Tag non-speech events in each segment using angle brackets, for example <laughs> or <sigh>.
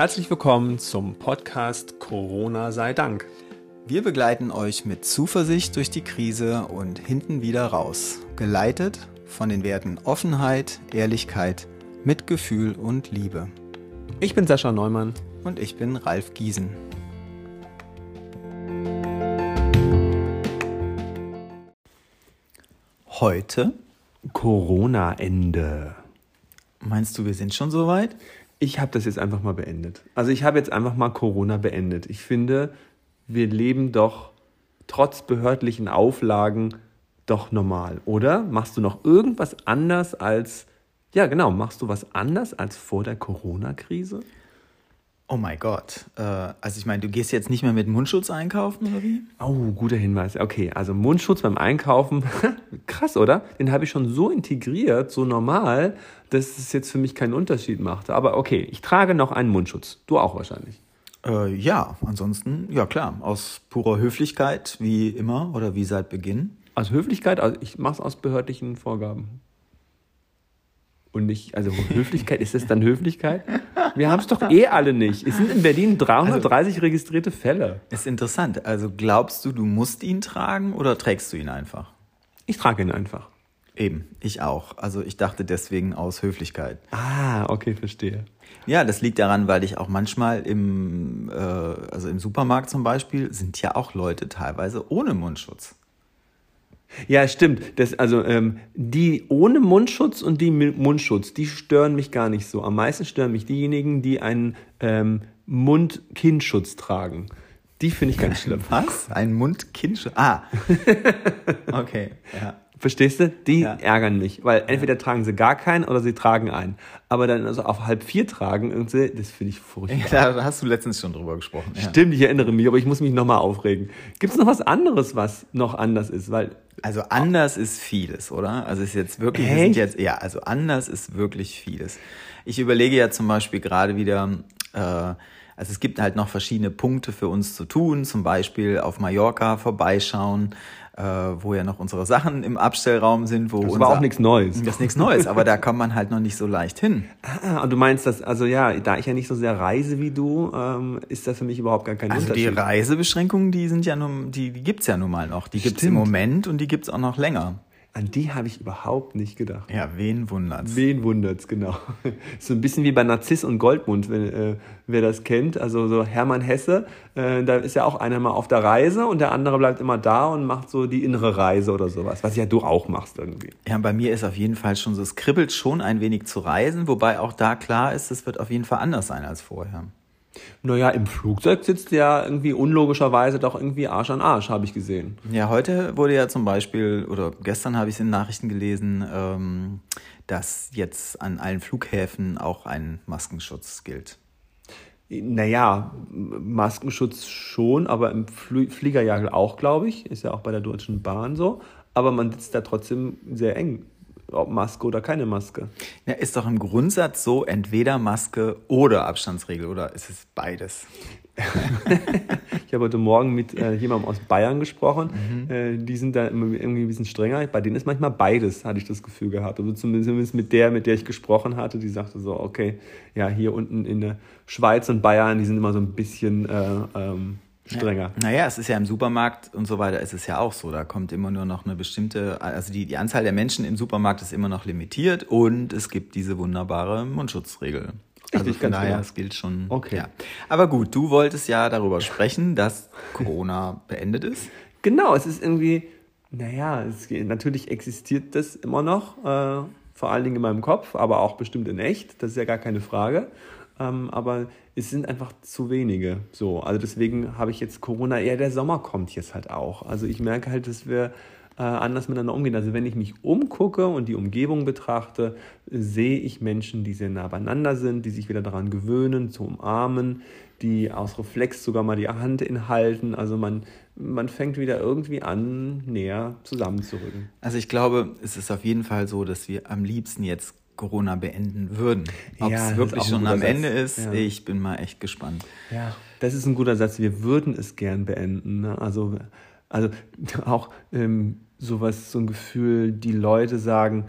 Herzlich willkommen zum Podcast Corona sei Dank. Wir begleiten euch mit Zuversicht durch die Krise und hinten wieder raus, geleitet von den Werten Offenheit, Ehrlichkeit, Mitgefühl und Liebe. Ich bin Sascha Neumann. Und ich bin Ralf Giesen. Heute Corona-Ende. Meinst du, wir sind schon so weit? Ich habe das jetzt einfach mal beendet. Also ich habe jetzt einfach mal Corona beendet. Ich finde, wir leben doch trotz behördlichen Auflagen doch normal, oder? Machst du noch irgendwas anders als, ja genau, machst du was anders als vor der Corona-Krise? Oh mein Gott. Äh, also ich meine, du gehst jetzt nicht mehr mit Mundschutz einkaufen oder wie? Oh, guter Hinweis. Okay, also Mundschutz beim Einkaufen, <laughs> krass, oder? Den habe ich schon so integriert, so normal, dass es jetzt für mich keinen Unterschied machte. Aber okay, ich trage noch einen Mundschutz. Du auch wahrscheinlich. Äh, ja, ansonsten, ja klar, aus purer Höflichkeit, wie immer oder wie seit Beginn. Aus Höflichkeit? Also ich mache es aus behördlichen Vorgaben. Und nicht, also Höflichkeit, ist das dann Höflichkeit? <laughs> Wir haben es doch eh alle nicht. Es sind in Berlin 330 also, registrierte Fälle. Ist interessant. Also glaubst du, du musst ihn tragen oder trägst du ihn einfach? Ich trage ihn einfach. Eben, ich auch. Also ich dachte deswegen aus Höflichkeit. Ah, okay, verstehe. Ja, das liegt daran, weil ich auch manchmal im, äh, also im Supermarkt zum Beispiel, sind ja auch Leute teilweise ohne Mundschutz. Ja, stimmt. Das, also ähm, die ohne Mundschutz und die mit Mundschutz, die stören mich gar nicht so. Am meisten stören mich diejenigen, die einen ähm, Mund-Kinnschutz tragen. Die finde ich ganz schlimm. <laughs> Was? Ein Mund-Kinnschutz? Ah. <laughs> okay, ja. Verstehst du? Die ja. ärgern mich, weil entweder ja. tragen sie gar keinen oder sie tragen einen. Aber dann also auf halb vier tragen, irgendwie, das finde ich furchtbar. Ja, da hast du letztens schon drüber gesprochen. Stimmt, ich erinnere mich, aber ich muss mich nochmal aufregen. Gibt es noch was anderes, was noch anders ist? Weil also anders ist vieles, oder? Also ist jetzt wirklich, wir sind jetzt, ja, also anders ist wirklich vieles. Ich überlege ja zum Beispiel gerade wieder, äh, also es gibt halt noch verschiedene Punkte für uns zu tun, zum Beispiel auf Mallorca vorbeischauen, äh, wo ja noch unsere Sachen im Abstellraum sind. Wo das unser, war auch nichts Neues. Das ist nichts Neues, aber da <laughs> kommt man halt noch nicht so leicht hin. Ah, und du meinst das, also ja, da ich ja nicht so sehr reise wie du, ähm, ist das für mich überhaupt gar kein also Unterschied. Also die Reisebeschränkungen, die sind ja nur, die, die gibt's ja nun mal noch. Die gibt's Stimmt. im Moment und die gibt's auch noch länger. An die habe ich überhaupt nicht gedacht. Ja, wen wundert's? Wen wundert's, genau. <laughs> So ein bisschen wie bei Narziss und Goldmund, wenn, äh, wer das kennt. Also so Hermann Hesse, äh, da ist ja auch einer mal auf der Reise und der andere bleibt immer da und macht so die innere Reise oder sowas, was ja du auch machst irgendwie. Ja, bei mir ist auf jeden Fall schon so, es kribbelt schon ein wenig zu reisen, wobei auch da klar ist, es wird auf jeden Fall anders sein als vorher. Naja, im Flugzeug sitzt ja irgendwie unlogischerweise doch irgendwie Arsch an Arsch, habe ich gesehen. Ja, heute wurde ja zum Beispiel, oder gestern habe ich es in Nachrichten gelesen, ähm, dass jetzt an allen Flughäfen auch ein Maskenschutz gilt. Naja, Maskenschutz schon, aber im Fliegerjagel auch, glaube ich. Ist ja auch bei der Deutschen Bahn so. Aber man sitzt da trotzdem sehr eng ob Maske oder keine Maske. Ja, ist doch im Grundsatz so, entweder Maske oder Abstandsregel oder ist es beides? <laughs> ich habe heute Morgen mit äh, jemandem aus Bayern gesprochen. Mhm. Äh, die sind da immer irgendwie ein bisschen strenger. Bei denen ist manchmal beides, hatte ich das Gefühl gehabt. Also zumindest mit der, mit der ich gesprochen hatte, die sagte so, okay, ja, hier unten in der Schweiz und Bayern, die sind immer so ein bisschen äh, ähm, strenger. Ja. Naja, es ist ja im Supermarkt und so weiter, ist es ja auch so. Da kommt immer nur noch eine bestimmte, also die, die Anzahl der Menschen im Supermarkt ist immer noch limitiert und es gibt diese wunderbare Mundschutzregel. Also Richtig, von daher, genau. es gilt schon. Okay. Ja. Aber gut, du wolltest ja darüber sprechen, dass Corona <laughs> beendet ist. Genau, es ist irgendwie, naja, es, natürlich existiert das immer noch, äh, vor allen Dingen in meinem Kopf, aber auch bestimmt in echt, das ist ja gar keine Frage. Ähm, aber es sind einfach zu wenige. So, also deswegen habe ich jetzt Corona, eher der Sommer kommt jetzt halt auch. Also ich merke halt, dass wir äh, anders miteinander umgehen. Also wenn ich mich umgucke und die Umgebung betrachte, sehe ich Menschen, die sehr nah beieinander sind, die sich wieder daran gewöhnen, zu umarmen, die aus Reflex sogar mal die Hand inhalten. Also man, man fängt wieder irgendwie an, näher zusammenzurücken. Also ich glaube, es ist auf jeden Fall so, dass wir am liebsten jetzt Corona beenden würden. Ob ja, es wirklich schon am Ende ist, ja. ich bin mal echt gespannt. Ja, das ist ein guter Satz. Wir würden es gern beenden. Ne? Also, also <laughs> auch ähm, sowas, so ein Gefühl, die Leute sagen,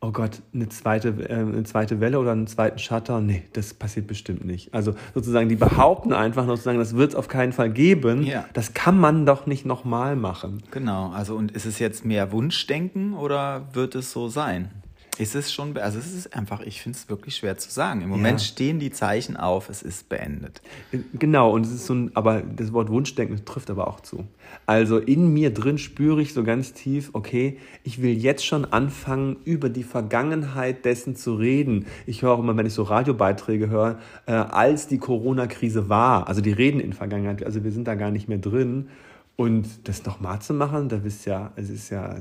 oh Gott, eine zweite, äh, eine zweite Welle oder einen zweiten Shutter, nee, das passiert bestimmt nicht. Also sozusagen, die behaupten einfach noch sozusagen, das wird es auf keinen Fall geben. Ja. Das kann man doch nicht nochmal machen. Genau, also und ist es jetzt mehr Wunschdenken oder wird es so sein? Ist es schon, also es ist einfach, ich finde es wirklich schwer zu sagen. Im Moment ja. stehen die Zeichen auf, es ist beendet. Genau, und es ist so ein, aber das Wort Wunschdenken trifft aber auch zu. Also in mir drin spüre ich so ganz tief, okay, ich will jetzt schon anfangen, über die Vergangenheit dessen zu reden. Ich höre auch immer, wenn ich so Radiobeiträge höre, äh, als die Corona-Krise war, also die reden in Vergangenheit, also wir sind da gar nicht mehr drin. Und das nochmal zu machen, da ist ja, es ist ja,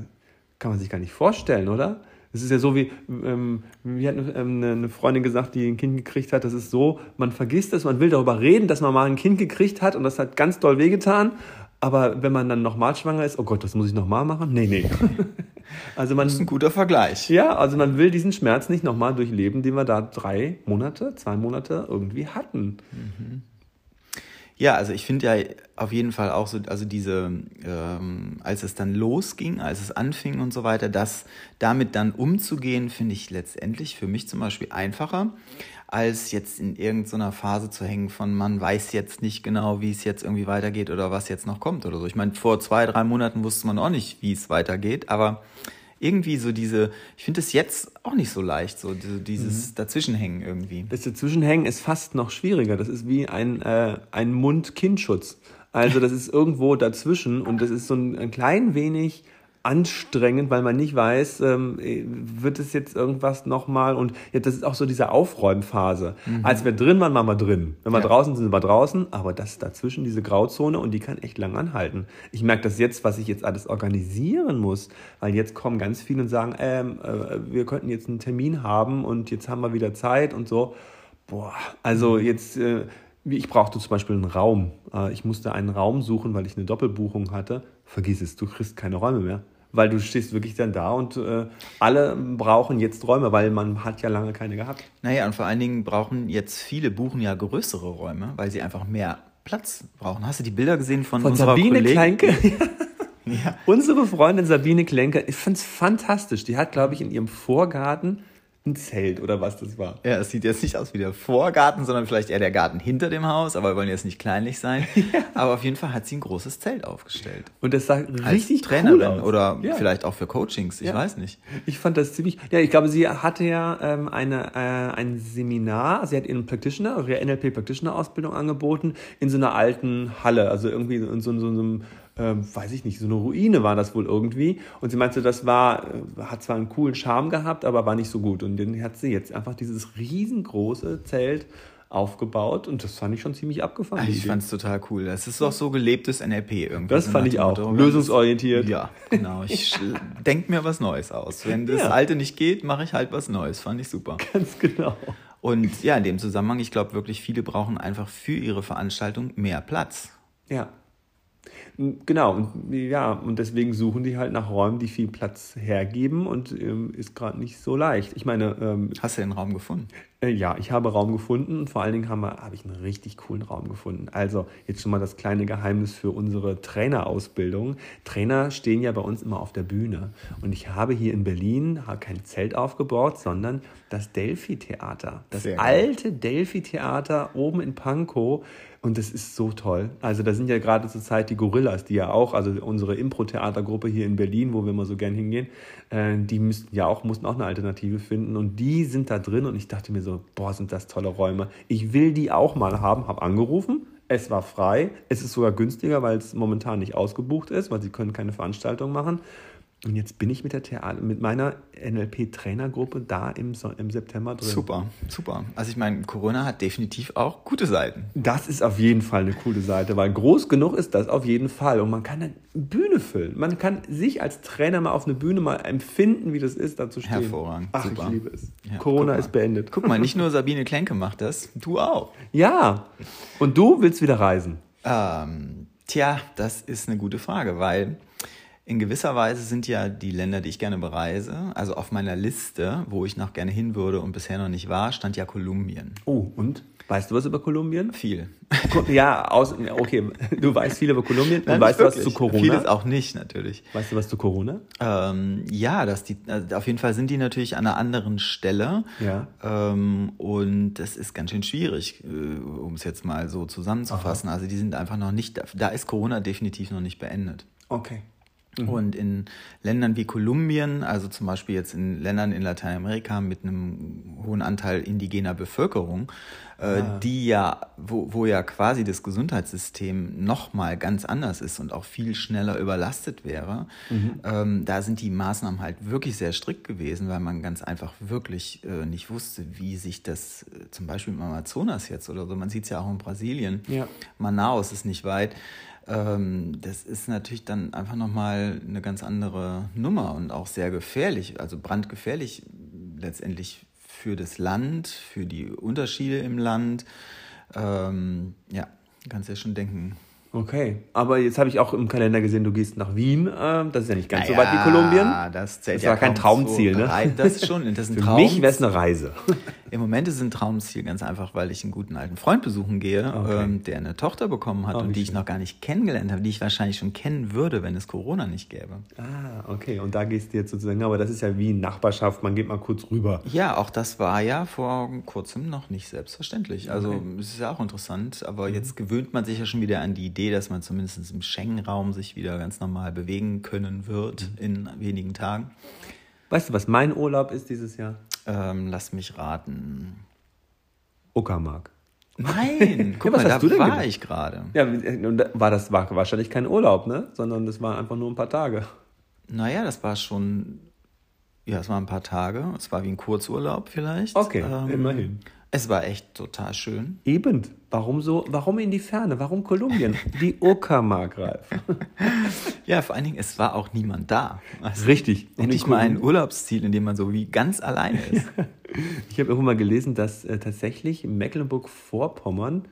kann man sich gar nicht vorstellen, oder? Es ist ja so wie, ähm, wie hat ähm, eine Freundin gesagt, die ein Kind gekriegt hat, das ist so, man vergisst es, man will darüber reden, dass man mal ein Kind gekriegt hat und das hat ganz doll wehgetan, aber wenn man dann nochmal schwanger ist, oh Gott, das muss ich nochmal machen? Nee, nee. <laughs> Also man, das ist ein guter Vergleich. Ja, also man will diesen Schmerz nicht nochmal durchleben, den wir da drei Monate, zwei Monate irgendwie hatten. Mhm. Ja, also ich finde ja auf jeden Fall auch so, also diese, ähm, als es dann losging, als es anfing und so weiter, das damit dann umzugehen, finde ich letztendlich für mich zum Beispiel einfacher, als jetzt in irgendeiner Phase zu hängen von, man weiß jetzt nicht genau, wie es jetzt irgendwie weitergeht oder was jetzt noch kommt oder so. Ich meine, vor zwei, drei Monaten wusste man auch nicht, wie es weitergeht, aber irgendwie so diese, ich finde es jetzt auch nicht so leicht, so dieses mhm. Dazwischenhängen irgendwie. Das Dazwischenhängen ist fast noch schwieriger. Das ist wie ein, äh, ein Mund-Kind-Schutz. Also das ist irgendwo dazwischen und das ist so ein, ein klein wenig anstrengend, weil man nicht weiß, ähm, wird es jetzt irgendwas nochmal und ja, das ist auch so diese Aufräumphase. Mhm. Als wir drin waren, waren wir drin. Wenn wir ja. draußen sind, sind wir draußen, aber das ist dazwischen diese Grauzone und die kann echt lang anhalten. Ich merke das jetzt, was ich jetzt alles organisieren muss, weil jetzt kommen ganz viele und sagen, ähm, äh, wir könnten jetzt einen Termin haben und jetzt haben wir wieder Zeit und so. Boah, also mhm. jetzt... Äh, ich brauchte zum Beispiel einen Raum. Äh, ich musste einen Raum suchen, weil ich eine Doppelbuchung hatte. Vergiss es, du kriegst keine Räume mehr weil du stehst wirklich dann da und äh, alle brauchen jetzt Räume, weil man hat ja lange keine gehabt. Naja, und vor allen Dingen brauchen jetzt viele buchen ja größere Räume, weil sie einfach mehr Platz brauchen. Hast du die Bilder gesehen von, von unserer Sabine Kollegin? Kleinke? <laughs> ja. Unsere Freundin Sabine Klenke, ich finde es fantastisch. Die hat, glaube ich, in ihrem Vorgarten ein Zelt oder was das war. Ja, es sieht jetzt nicht aus wie der Vorgarten, sondern vielleicht eher der Garten hinter dem Haus, aber wir wollen jetzt nicht kleinlich sein. <laughs> ja. Aber auf jeden Fall hat sie ein großes Zelt aufgestellt. Und das sah richtig Als Trainerin cool aus. oder ja. vielleicht auch für Coachings, ich ja. weiß nicht. Ich fand das ziemlich, ja, ich glaube, sie hatte ja ähm, eine, äh, ein Seminar, sie hat ihren Practitioner, ihre NLP Practitioner Ausbildung angeboten in so einer alten Halle, also irgendwie in so, so, so einem ähm, weiß ich nicht, so eine Ruine war das wohl irgendwie. Und sie meinte, das war, äh, hat zwar einen coolen Charme gehabt, aber war nicht so gut. Und dann hat sie jetzt einfach dieses riesengroße Zelt aufgebaut und das fand ich schon ziemlich abgefahren. ich fand es total cool. Das ist doch so gelebtes NLP irgendwie. Das so fand ich auch. Lösungsorientiert. Ja, genau. Ich <laughs> denke mir was Neues aus. Wenn das ja. Alte nicht geht, mache ich halt was Neues. Fand ich super. Ganz genau. Und ja, in dem Zusammenhang, ich glaube wirklich, viele brauchen einfach für ihre Veranstaltung mehr Platz. Ja, Genau, und ja, und deswegen suchen die halt nach Räumen, die viel Platz hergeben und ähm, ist gerade nicht so leicht. Ich meine. Ähm, Hast du den Raum gefunden? Äh, ja, ich habe Raum gefunden und vor allen Dingen habe hab ich einen richtig coolen Raum gefunden. Also, jetzt schon mal das kleine Geheimnis für unsere Trainerausbildung. Trainer stehen ja bei uns immer auf der Bühne. Und ich habe hier in Berlin kein Zelt aufgebaut, sondern das Delphi-Theater. Das Sehr alte Delphi-Theater oben in Pankow und das ist so toll. Also da sind ja gerade zur Zeit die Gorillas, die ja auch, also unsere Impro-Theatergruppe hier in Berlin, wo wir immer so gern hingehen, äh, die müssten ja auch, mussten auch eine Alternative finden. Und die sind da drin und ich dachte mir so, boah, sind das tolle Räume. Ich will die auch mal haben, habe angerufen. Es war frei. Es ist sogar günstiger, weil es momentan nicht ausgebucht ist, weil sie können keine Veranstaltung machen. Und jetzt bin ich mit, der Theater, mit meiner NLP-Trainergruppe da im, im September drin. Super, super. Also ich meine, Corona hat definitiv auch gute Seiten. Das ist auf jeden Fall eine coole Seite, weil groß genug ist das auf jeden Fall. Und man kann eine Bühne füllen. Man kann sich als Trainer mal auf eine Bühne mal empfinden, wie das ist, da zu stehen. Hervorragend. Ach, super. ich liebe es. Ja, Corona ist beendet. Guck mal, nicht <laughs> nur Sabine Klenke macht das, du auch. Ja. Und du willst wieder reisen? Ähm, tja, das ist eine gute Frage, weil in gewisser Weise sind ja die Länder, die ich gerne bereise, also auf meiner Liste, wo ich noch gerne hin würde und bisher noch nicht war, stand ja Kolumbien. Oh, und? Weißt du was über Kolumbien? Viel. Ja, aus, okay, du weißt viel über Kolumbien und Nein, weißt du was zu Corona? Vieles auch nicht, natürlich. Weißt du was zu Corona? Ähm, ja, dass die, also auf jeden Fall sind die natürlich an einer anderen Stelle. Ja. Ähm, und das ist ganz schön schwierig, äh, um es jetzt mal so zusammenzufassen. Aha. Also die sind einfach noch nicht, da ist Corona definitiv noch nicht beendet. Okay. Mhm. Und in Ländern wie Kolumbien, also zum Beispiel jetzt in Ländern in Lateinamerika mit einem hohen Anteil indigener Bevölkerung, äh, ah. die ja, wo, wo ja quasi das Gesundheitssystem nochmal ganz anders ist und auch viel schneller überlastet wäre, mhm. ähm, da sind die Maßnahmen halt wirklich sehr strikt gewesen, weil man ganz einfach wirklich äh, nicht wusste, wie sich das äh, zum Beispiel im Amazonas jetzt oder so, man sieht es ja auch in Brasilien, ja. Manaus ist nicht weit, das ist natürlich dann einfach nochmal eine ganz andere Nummer und auch sehr gefährlich, also brandgefährlich letztendlich für das Land, für die Unterschiede im Land. Ähm, ja, kannst ja schon denken, Okay, aber jetzt habe ich auch im Kalender gesehen, du gehst nach Wien. Ähm, das ist ja nicht ganz naja, so weit wie Kolumbien. Das zählt das ja war kein Traumziel, so ne? Das ist schon, das <laughs> ist Für Traum. mich wäre es eine Reise. <laughs> Im Moment ist es ein Traumziel, ganz einfach, weil ich einen guten alten Freund besuchen gehe, okay. ähm, der eine Tochter bekommen hat oh, und die schön. ich noch gar nicht kennengelernt habe, die ich wahrscheinlich schon kennen würde, wenn es Corona nicht gäbe. Ah, okay. Und da gehst du jetzt sozusagen, aber das ist ja wie Nachbarschaft, man geht mal kurz rüber. Ja, auch das war ja vor kurzem noch nicht selbstverständlich. Also okay. es ist ja auch interessant, aber mhm. jetzt gewöhnt man sich ja schon wieder an die Idee, dass man zumindest im Schengen-Raum sich wieder ganz normal bewegen können wird mhm. in wenigen Tagen. Weißt du, was mein Urlaub ist dieses Jahr? Ähm, lass mich raten. Uckermark. Nein, <laughs> guck ja, mal, da war gedacht? ich gerade. Ja, war das war wahrscheinlich kein Urlaub, ne? Sondern das war einfach nur ein paar Tage. Naja, das war schon, ja, es waren ein paar Tage. Es war wie ein Kurzurlaub vielleicht. Okay, ähm, immerhin. Es war echt total schön. Eben. Warum so, warum in die Ferne? Warum Kolumbien? Die <laughs> Uckermark, Ralf. <laughs> ja, vor allen Dingen, es war auch niemand da. Also Richtig. Endlich mal ein Urlaubsziel, in dem man so wie ganz alleine ist. <laughs> ich habe irgendwann mal gelesen, dass äh, tatsächlich Mecklenburg-Vorpommern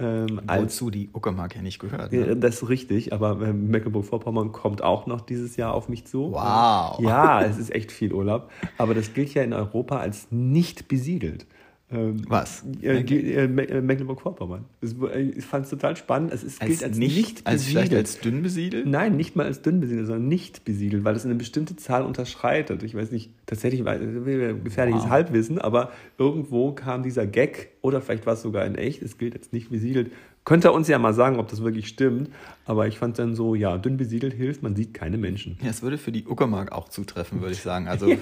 ähm, Wozu die Uckermark ja nicht gehört. Ne? Das ist richtig, aber äh, Mecklenburg-Vorpommern kommt auch noch dieses Jahr auf mich zu. Wow. Ja, es ist echt viel Urlaub. Aber das gilt ja in Europa als nicht besiedelt. Ähm, Was? Äh, äh, Mecklenburg-Vorpommern. Äh, ich fand es total spannend. Es ist, als gilt als nicht, nicht als besiedelt. als dünn besiedelt? Nein, nicht mal als dünn besiedelt, sondern nicht besiedelt, weil es eine bestimmte Zahl unterschreitet. Ich weiß nicht, tatsächlich war gefährliches wow. Halbwissen, aber irgendwo kam dieser Gag, oder vielleicht war es sogar in echt, es gilt als nicht besiedelt. Könnte er uns ja mal sagen, ob das wirklich stimmt. Aber ich fand dann so, ja, dünn besiedelt hilft, man sieht keine Menschen. Ja, es würde für die Uckermark auch zutreffen, würde ich sagen. Also <laughs> ja.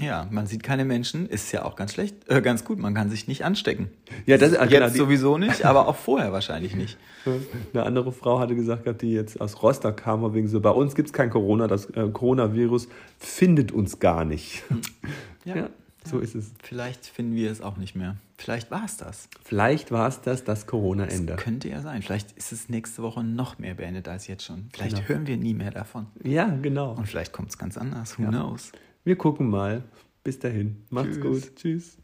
Ja, man sieht keine Menschen, ist ja auch ganz schlecht, äh, ganz gut, man kann sich nicht anstecken. Ja, das ist jetzt genau, sowieso nicht, aber auch vorher wahrscheinlich nicht. <laughs> Eine andere Frau hatte gesagt, die jetzt aus Rostock kam, wegen so, bei uns gibt es kein Corona, das äh, Coronavirus findet uns gar nicht. Ja, <laughs> ja so ist es. Vielleicht finden wir es auch nicht mehr. Vielleicht war es das. Vielleicht war es das, das Corona-Ende. Das könnte ja sein. Vielleicht ist es nächste Woche noch mehr beendet als jetzt schon. Vielleicht genau. hören wir nie mehr davon. Ja, genau. Und vielleicht kommt es ganz anders. Who ja. knows? Wir gucken mal. Bis dahin. Macht's Tschüss. gut. Tschüss.